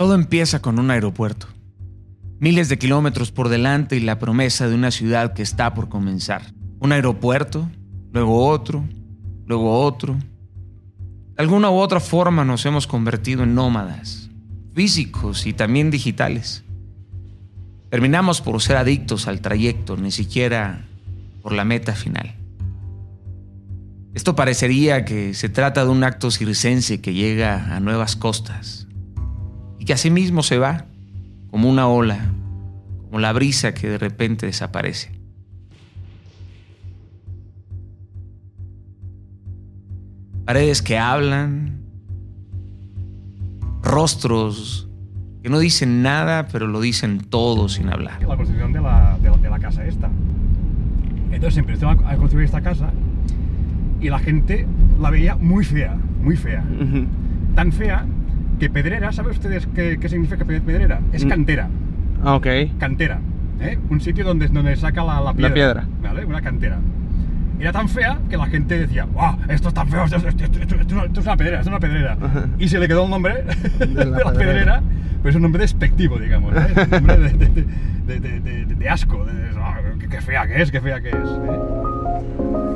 Todo empieza con un aeropuerto. Miles de kilómetros por delante y la promesa de una ciudad que está por comenzar. Un aeropuerto, luego otro, luego otro. De alguna u otra forma nos hemos convertido en nómadas, físicos y también digitales. Terminamos por ser adictos al trayecto, ni siquiera por la meta final. Esto parecería que se trata de un acto circense que llega a nuevas costas y que asimismo se va como una ola, como la brisa que de repente desaparece. Paredes que hablan, rostros que no dicen nada, pero lo dicen todo sin hablar. La construcción de la, de la, de la casa esta. Entonces empezó a a construir esta casa y la gente la veía muy fea, muy fea. Tan fea que pedrera, ¿saben ustedes qué, qué significa pe- pedrera? Es Mm. cantera, Ah, ok. cantera. ¿eh? Un sitio donde, donde saca la, la piedra. piedra. ¿Vale? Una cantera. Era tan fea que la gente decía, ¡Wow! Esto es tan feo, esto, esto- esto- esto- es una- pedrera, esto es una pedrera. Y se le quedó el nombre de la, pedrera. pedrera, pero es un nombre despectivo, digamos. ¿eh? Un nombre de, de- de- de- de- de- de asco, de, de- ah, qué, qué fea que es, qué fea que es. ¿eh?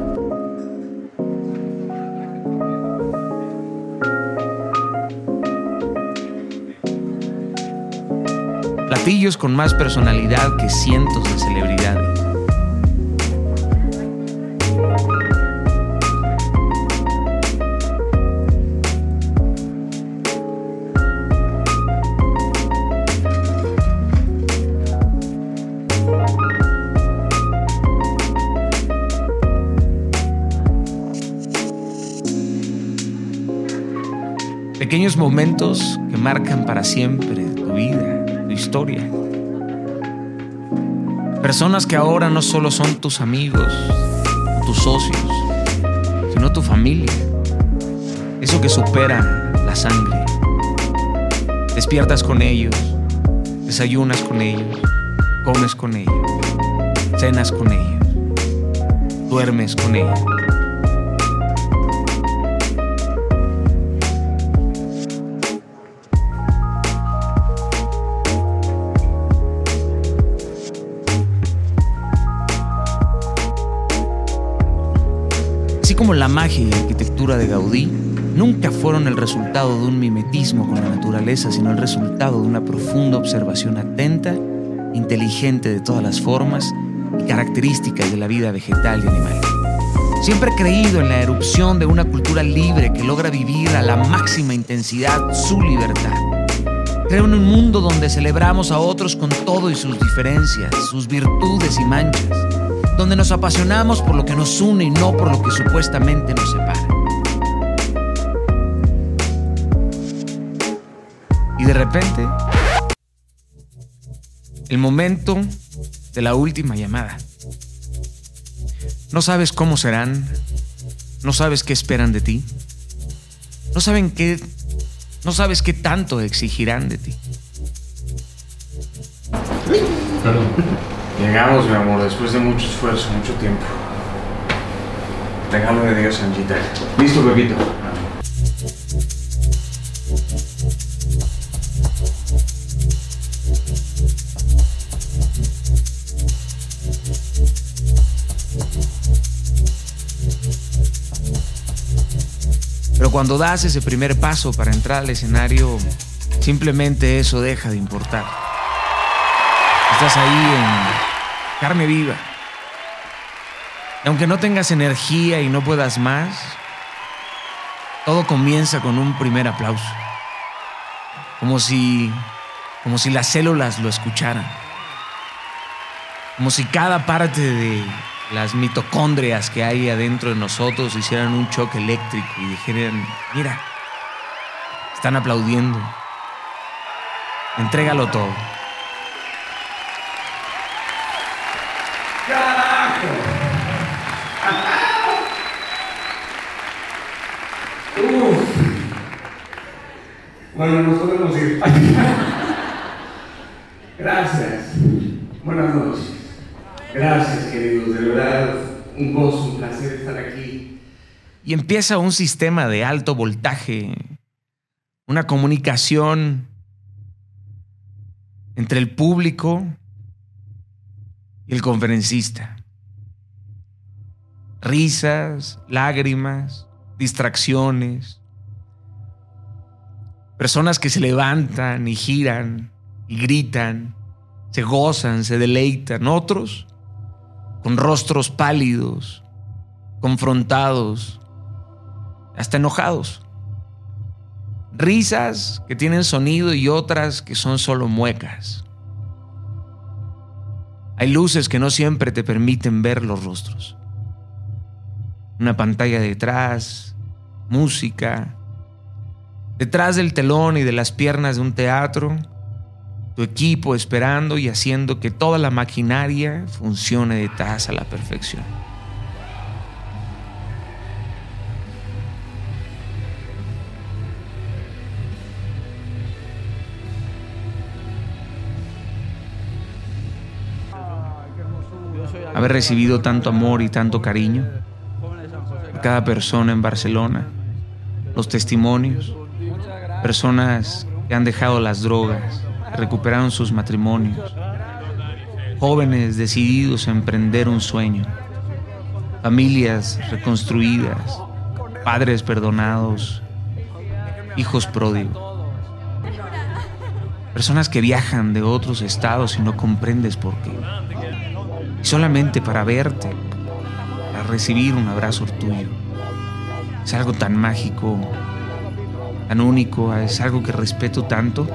Platillos con más personalidad que cientos de celebridades. Pequeños momentos que marcan para siempre tu vida, historia. Personas que ahora no solo son tus amigos tus socios, sino tu familia. Eso que supera la sangre. Despiertas con ellos, desayunas con ellos, comes con ellos, cenas con ellos, duermes con ellos. Como la magia y arquitectura de Gaudí nunca fueron el resultado de un mimetismo con la naturaleza, sino el resultado de una profunda observación atenta, inteligente de todas las formas y características de la vida vegetal y animal. Siempre he creído en la erupción de una cultura libre que logra vivir a la máxima intensidad su libertad. Creo en un mundo donde celebramos a otros con todo y sus diferencias, sus virtudes y manchas, donde nos apasionamos por lo que nos une y no por lo que supuestamente nos separa. Y de repente, el momento de la última llamada. No sabes cómo serán, no sabes qué esperan de ti, no saben qué, no sabes qué tanto exigirán de ti. Llegamos, mi amor, después de mucho esfuerzo, mucho tiempo. Regalo de Dios, Anjita. Listo, bebito. Pero cuando das ese primer paso para entrar al escenario, simplemente eso deja de importar. Estás ahí en carne viva. Aunque no tengas energía y no puedas más, todo comienza con un primer aplauso. Como si, como si las células lo escucharan. Como si cada parte de las mitocondrias que hay adentro de nosotros hicieran un choque eléctrico y dijeran, mira, están aplaudiendo. Entrégalo todo. Bueno, nos podemos ir. Gracias. Buenas noches. Gracias, queridos. De verdad, un gozo, un placer estar aquí. Y empieza un sistema de alto voltaje, una comunicación entre el público y el conferencista. Risas, lágrimas, distracciones, personas que se levantan y giran y gritan, se gozan, se deleitan, otros con rostros pálidos, confrontados, hasta enojados. Risas que tienen sonido y otras que son solo muecas. Hay luces que no siempre te permiten ver los rostros. Una pantalla detrás, música. Detrás del telón y de las piernas de un teatro, tu equipo esperando y haciendo que toda la maquinaria funcione detrás a la perfección. haber recibido tanto amor y tanto cariño cada persona en Barcelona, los testimonios, personas que han dejado las drogas, recuperaron sus matrimonios, jóvenes decididos a emprender un sueño, familias reconstruidas, padres perdonados, hijos pródigos, personas que viajan de otros estados y no comprendes por qué. Solamente para verte, recibir un abrazo tuyo. Es algo tan mágico, tan único, es algo que respeto tanto.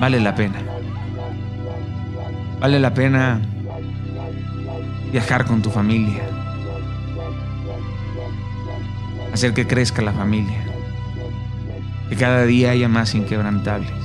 Vale la pena. Vale la pena viajar con tu familia. Hacer que crezca la familia. Que cada día haya más inquebrantables.